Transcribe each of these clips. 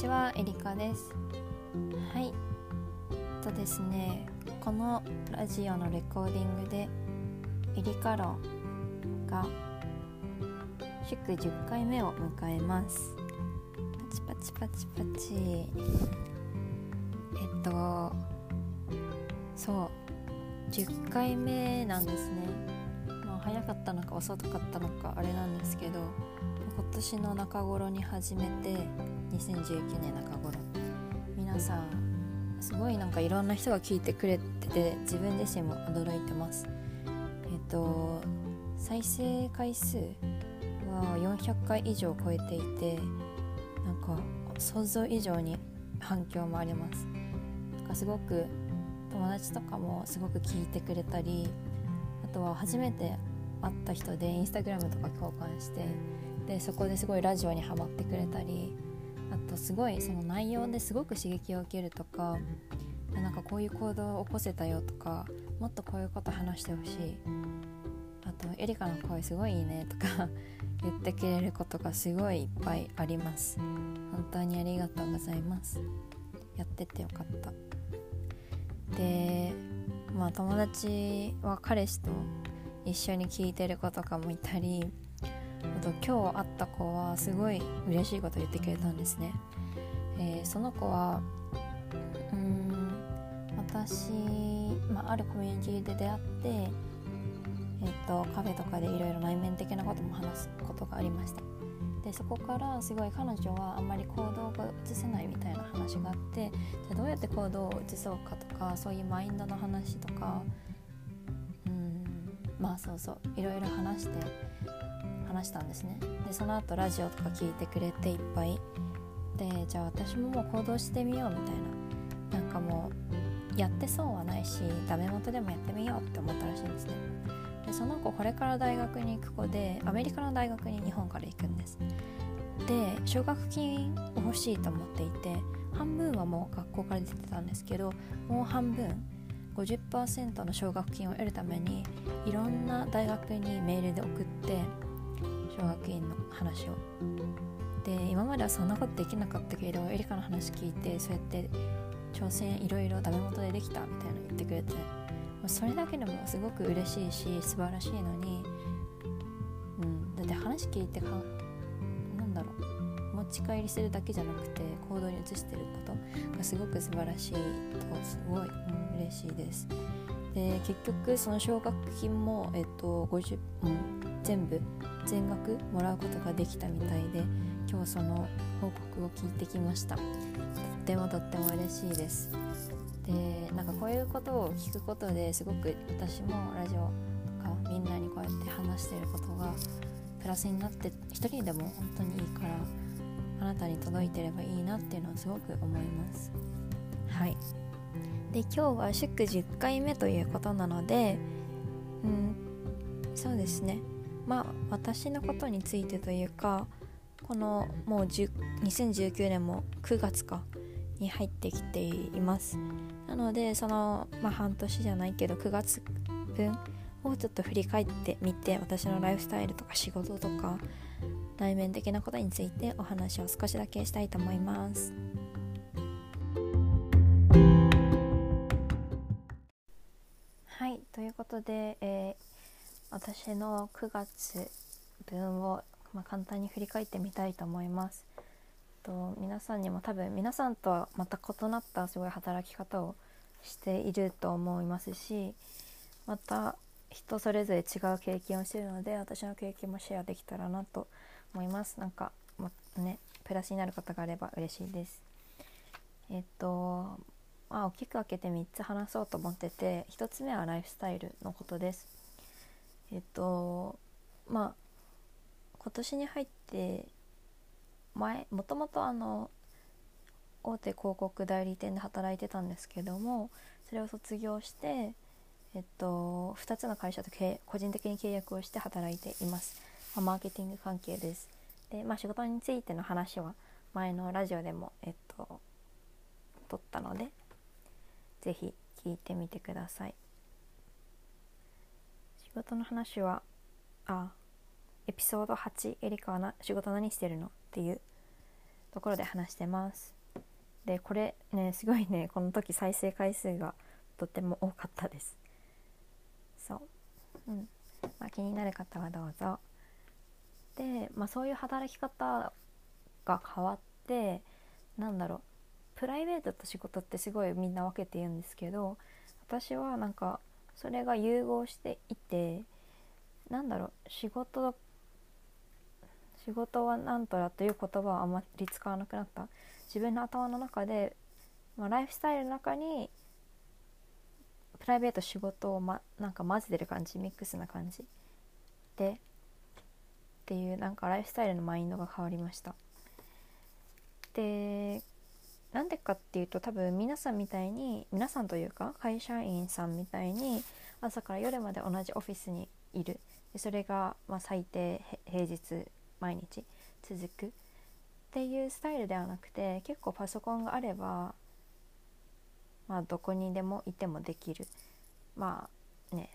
ちはエリカです。はい。とですねこのラジオのレコーディングでエリカ論が祝10回目を迎えます。パチパチパチパチ。えっとそう。10回目なんですね。まあ早かったのか遅かったのかあれなんですけど今年の中頃に始めて2019年中頃。皆さんすごいなんかいろんな人が聞いてくれてて自分自身も驚いてます。えっと再生回数は400回以上超えていてなんか想像以上に反響もあります。なんかすごく友達とかもすごく聞いてくれたりあとは初めて会った人でインスタグラムとか交換してでそこですごいラジオにハマってくれたりあとすごいその内容ですごく刺激を受けるとかなんかこういう行動を起こせたよとかもっとこういうこと話してほしい。あとエリカの声すごいいいねとか 言ってくれることがすごいいっぱいあります。本当にありがとうございます。やっててよかった。でまあ友達は彼氏と一緒に聞いてる子とかもいたりあと今日会った子はすごい嬉しいこと言ってくれたんですね、えー、その子はうん私、まあ、あるコミュニティで出会ってえ、ー、とカフェとかでいろいろ内面的なことも話すことがありました。でそこからすごい彼女はあんまり行動が移せないみたいな話があってじゃどうやって行動を移そうかとかそういうマインドの話とかうんまあそうそういろいろ話して話したんですね。でその後ラジオとか聞いてくれていっぱい。でじゃあ私ももう行動してみようみたいな。なんかもうやってそうはないしダメ元でもやってみようって思ったらしいんですね。でその子これから大学に行く子でアメリカの大学に日本から行くんです。で奨学金を欲しいと思っていて半分はもう学校から出てたんですけどもう半分50%の奨学金を得るためにいろんな大学にメールで送って奨学金の話を。で今まではそんなことできなかったけどエリカの話聞いてそうやって挑戦いろいろダメ元でできたみたいな言ってくれてそれだけでもすごく嬉しいし素晴らしいのに、うん、だって話聞いてかなんだろう持ち帰りするだけじゃなくて行動に移してることがすごく素晴らしいとすごい、うん、嬉しいです。で結局その奨学金も、えっと50うん、全部全額もらうことができたみたいで今日その報告を聞いてきました。とってもとっても嬉しいです。でなんかこういうことを聞くことですごく私もラジオとかみんなにこうやって話してることがプラスになって一人でも本当にいいからあなたに届いてればいいなっていうのはすごく思います。はい。で今日は祝10回目ということなのでうんそうですね。まあ私のことについてというかこのもう2019年も9月かに入ってきています。なのでその、まあ、半年じゃないけど9月分をちょっと振り返ってみて私のライフスタイルとか仕事とか内面的なことについてお話を少しだけしたいと思います。はいということで、え、私の9月分を、まあ、簡単に振り返ってみたいと思います。と皆さんにも多分皆さんとはまた異なったすごい働き方をしていると思いますしまた人それぞれ違う経験をしてるので私の経験もシェアできたらなと思います。なんか、ま、ねプラスになることがあれば嬉しいです。えっとまあ大きく分けて3つ話そうと思ってて1つ目はライフスタイルのことです。えっとまあ今年に入って前もともとあの大手広告代理店で働いてたんですけどもそれを卒業して、えっと、2つの会社と個人的に契約をして働いています、ま、マーケティング関係です。で、まあ、仕事についての話は前のラジオでも、えっと、撮ったので是非聞いてみてください。事の話はあエピソード8エリカはな仕事何してるのっていうところで話してます。でこれねすごいねこの時再生回数がとても多かったです。そう。うん。まあ、気になる方はどうぞ。で、まあ、そういう働き方が変わってなんだろうプライベートと仕事ってすごいみんな分けて言うんですけど私はなんかそれが融合していてなんだろう仕事仕事はなんとらという言葉はあまり使わなくなった。自分の頭の中で、まあ、ライフスタイルの中にプライベート仕事を、ま、なんか混ぜてる感じミックスな感じ。でっていうなんかライフスタイルのマインドが変わりました。でなんでかっていうと多分皆さんみたいに皆さんというか会社員さんみたいに朝から夜まで同じオフィスにいる。でそれがまあ最低平日毎日続く。っていうスタイルではなくて結構パソコンがあればまあどこにでもいてもできる。まあね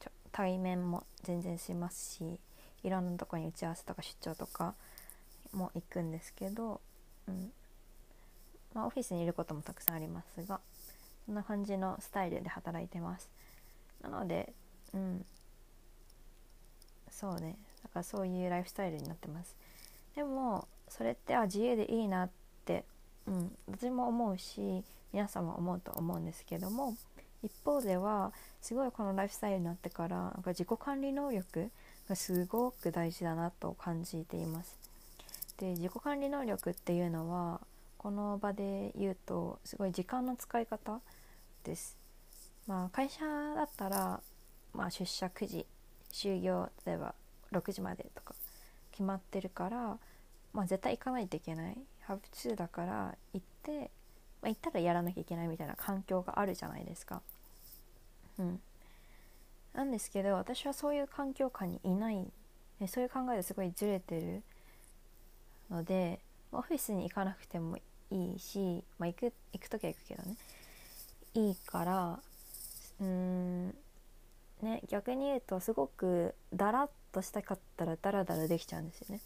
ちょ対面も全然しますしいろんなとこに打ち合わせとか出張とかも行くんですけど、うん。まあ、オフィスにいることもたくさんありますがそんな感じのスタイルで働いてます。なのでうん。そうね。だからそういうライフスタイルになってます。でもそれってあ自由でいいなって、うん、私も思うし皆さんも思うと思うんですけども一方ではすごいこのライフスタイルになってからなんか自己管理能力がすごく大事だなと感じています。で自己管理能力っていうのはこの場で言うとすごい時間の使い方です。まあ会社だったら、まあ、出社9時就業例えば6時までとか決まってるから、まあ、絶対行かないといけない。ハブ2だから行って、まあ、行ったらやらなきゃいけないみたいな環境があるじゃないですか。うん、なんですけど私はそういう環境下にいない。そういう考えですごいずれてるのでオフィスに行かなくてもいいし、まあ、行く行く時は行くけどね。いいからうーんね逆に言うとすごくだらっとしたかったらダラダラできちゃうんですよね。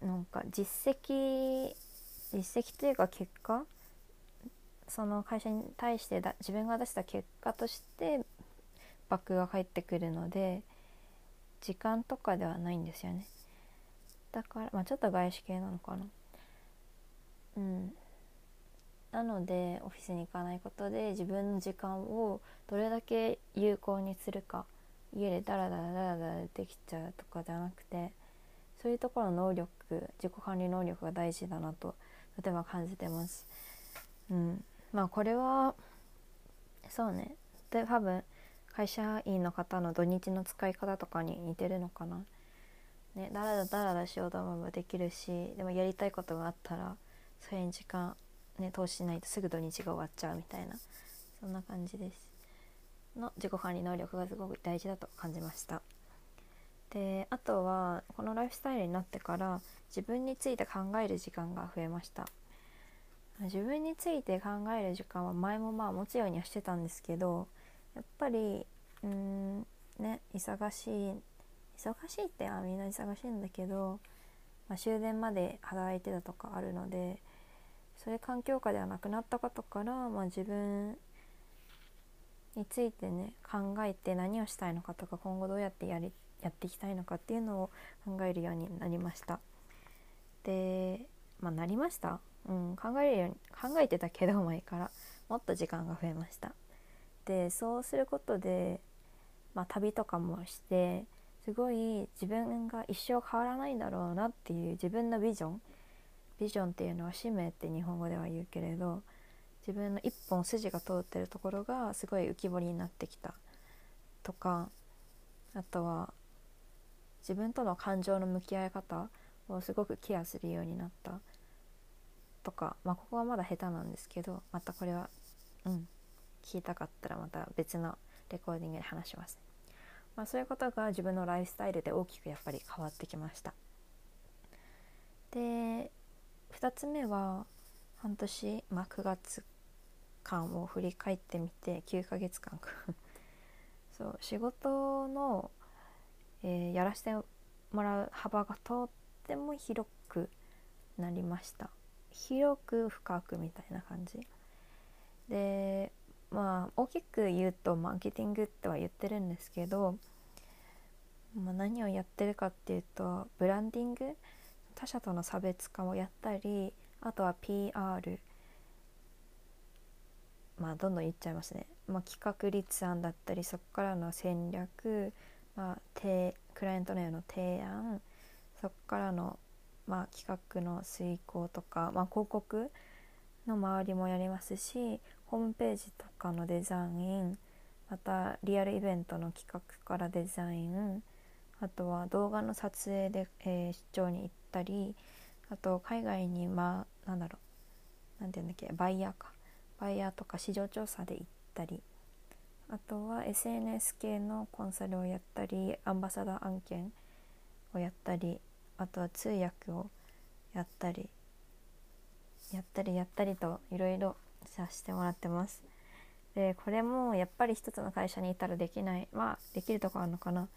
なんか実績実績というか結果その会社に対してだ自分が出した結果としてバックが返ってくるので時間とかではないんですよね。だからまあちょっと外資系なのかな。うんなのでオフィスに行かないことで自分の時間をどれだけ有効にするか家でダラダラダラダラできちゃうとかじゃなくてそういうところの能力自己管理能力が大事だなととても感じてます。うん、まあこれはそうねで多分会社員の方の土日の使い方とかに似てるのかな。ね、だらだだらだしようと思えばできるしでもやりたいことがあったらそれに時間ね投資しないとすぐ土日が終わっちゃうみたいな。そんな感じです。の自己管理能力がすごく大事だと感じました。であとはこのライフスタイルになってから自分について考える時間が増えました。自分について考える時間は前もまあ持つようにはしてたんですけどやっぱりうーんね忙しい忙しいってあみんな忙しいんだけど、まあ、終電まで働いてたとかあるのでそういう環境下ではなくなったことから、まあ、自分についてね考えて何をしたいのかとか今後どうやってやりやっていきたいのかっていうのを考えるようになりました。でまあなりました？うん考えるように考えてたけど前からもっと時間が増えました。でそうすることで、まあ、旅とかもしてすごい自分が一生変わらないんだろうなっていう自分のビジョンビジョンっていうのは使命って日本語では言うけれど自分の一本筋が通ってるところがすごい浮き彫りになってきたとかあとは自分との感情の向き合い方をすごくケアするようになったとかまあここはまだ下手なんですけどまたこれはうん聞いたかったらまた別のレコーディングで話します、まあ、そういうことが自分のライフスタイルで大きくやっぱり変わってきました。で2つ目は半年、まあ、9月間を振り返ってみて9ヶ月間 そう仕事の、えー、やらせてもらう幅がとっても広くなりました。広く深くみたいな感じ。でまあ大きく言うとマーケティングっては言ってるんですけど、まあ、何をやってるかっていうとブランディング他社との差別化をやったりあとは PR まあどんどん言っちゃいますね、まあ、企画立案だったりそこからの戦略、まあ、クライアントへの提案そこからの、まあ、企画の遂行とか、まあ、広告の周りもやりますしホームページとかのデザインまたリアルイベントの企画からデザインあとは動画の撮影で、えー、出張に行ったりあと海外にまあなんだろうなんて言うんだっけバイヤーかバイヤーとか市場調査で行ったりあとは SNS 系のコンサルをやったりアンバサダー案件をやったりあとは通訳をやったりやったりやったりといろいろさせてもらってます。でこれもやっぱり一つの会社にいたらできないまあできるとこあるのかな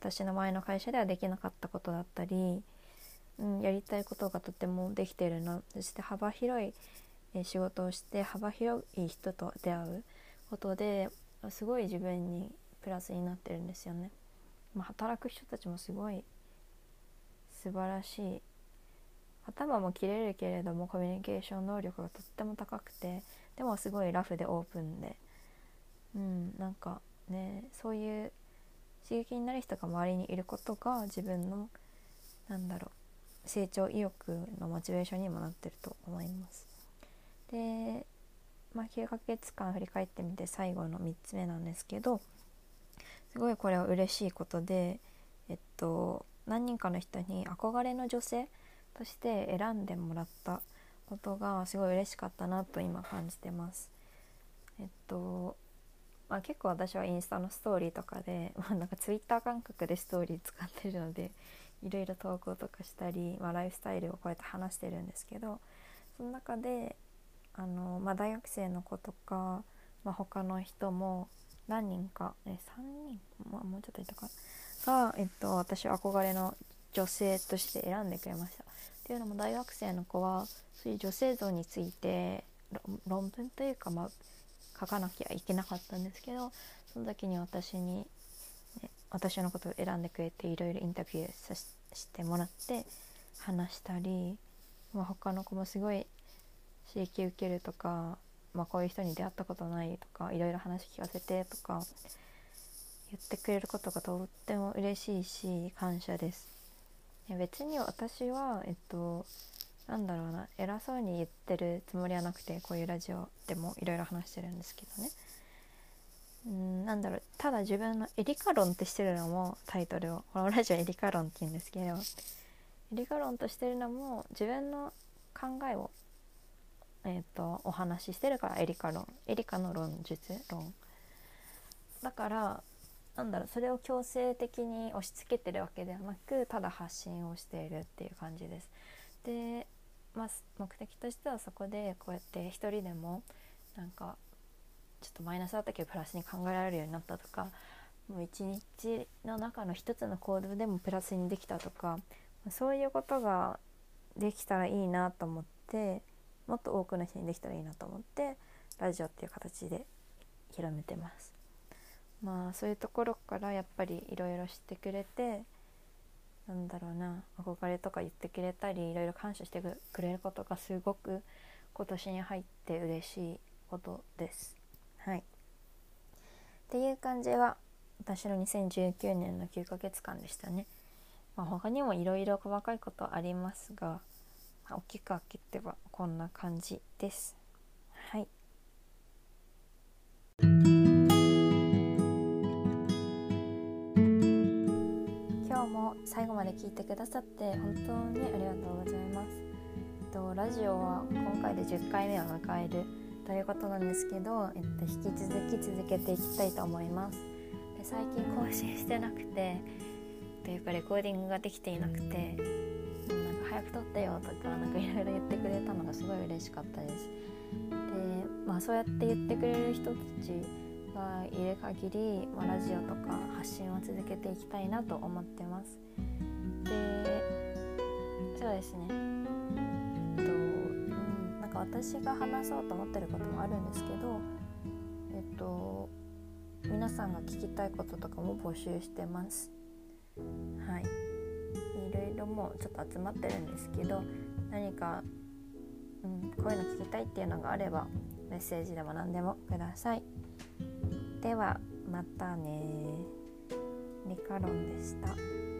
私の前の会社ではできなかったことだったり、うん、やりたいことがとてもできてるな。そして幅広い仕事をして幅広い人と出会うことですごい自分にプラスになってるんですよね。まあ、働く人たちもすごい素晴らしい。頭も切れるけれどもコミュニケーション能力がとっても高くてでもすごいラフでオープンで。うんなんかねそういう刺激になる人が周りにいることが自分のなんだろう成長意欲のモチベーションにもなってると思います。で、まあ、9ヶ月間振り返ってみて最後の3つ目なんですけどすごいこれは嬉しいことでえっと何人かの人に憧れの女性として選んでもらったことがすごい嬉しかったなと今感じてます。えっとまあ、結構私はインスタのストーリーとかで、まあ、なんかツイッター感覚でストーリー使ってるのでいろいろ投稿とかしたり、まあ、ライフスタイルをこうやって話してるんですけどその中であの、まあ、大学生の子とか、まあ、他の人も何人か、え3人、まあ、もうちょっといたかが、えっと、私は憧れの女性として選んでくれました。っていうのも大学生の子はそういう女性像について論文というか、まあ、書かなきゃいけなかったんですけどその時に私に、ね、私のことを選んでくれていろいろインタビューさせてもらって話したり、まあ、他の子もすごい刺激受けるとか、まあ、こういう人に出会ったことないとかいろいろ話聞かせてとか言ってくれることがとっても嬉しいし感謝です。別に私はえっとなんだろうな偉そうに言ってるつもりはなくてこういうラジオでもいろいろ話してるんですけどね。うんなんだろうただ自分のエリカ論ってしてるのもタイトルをこのラジオエリカ論って言うんですけどエリカ論としてるのも自分の考えをえーと、お話ししてるからエリカ論エリカの論述論。だからなんだろうそれを強制的に押し付けてるわけではなくただ発信をしているっていう感じです。で、まあ、目的としてはそこでこうやって一人でもなんかちょっとマイナスだったけどプラスに考えられるようになったとかもう一日の中の一つの行動でもプラスにできたとかそういうことができたらいいなと思ってもっと多くの人にできたらいいなと思ってラジオっていう形で広めてます。まあそういうところからやっぱりいろいろ知ってくれてなんだろうな憧れとか言ってくれたりいろいろ感謝してくれることがすごく今年に入って嬉しいことです。はい、っていう感じが私の2019年の9ヶ月間でしたね。まあ、他にもいろいろ細かいことありますが、まあ、大きく開けてはこんな感じです。聞いてくださって本当にありがとうございます。とラジオは今回で10回目を迎えるということなんですけど、えっと、引き続き続けていきたいと思います。で最近更新してなくてというかレコーディングができていなくてなんか早く撮ってよとかなんかいろいろ言ってくれたのがすごい嬉しかったです。でまあそうやって言ってくれる人たちがいる限り、まあ、ラジオとか発信を続けていきたいなと思ってます。そうですね。えっとうん、なんか私が話そうと思ってることもあるんですけどえっと皆さんが聞きたいこととかも募集してます。はい。いろいろもうちょっと集まってるんですけど何か、うん、こういうの聞きたいっていうのがあればメッセージでも何でもください。ではまたねリカロンでした。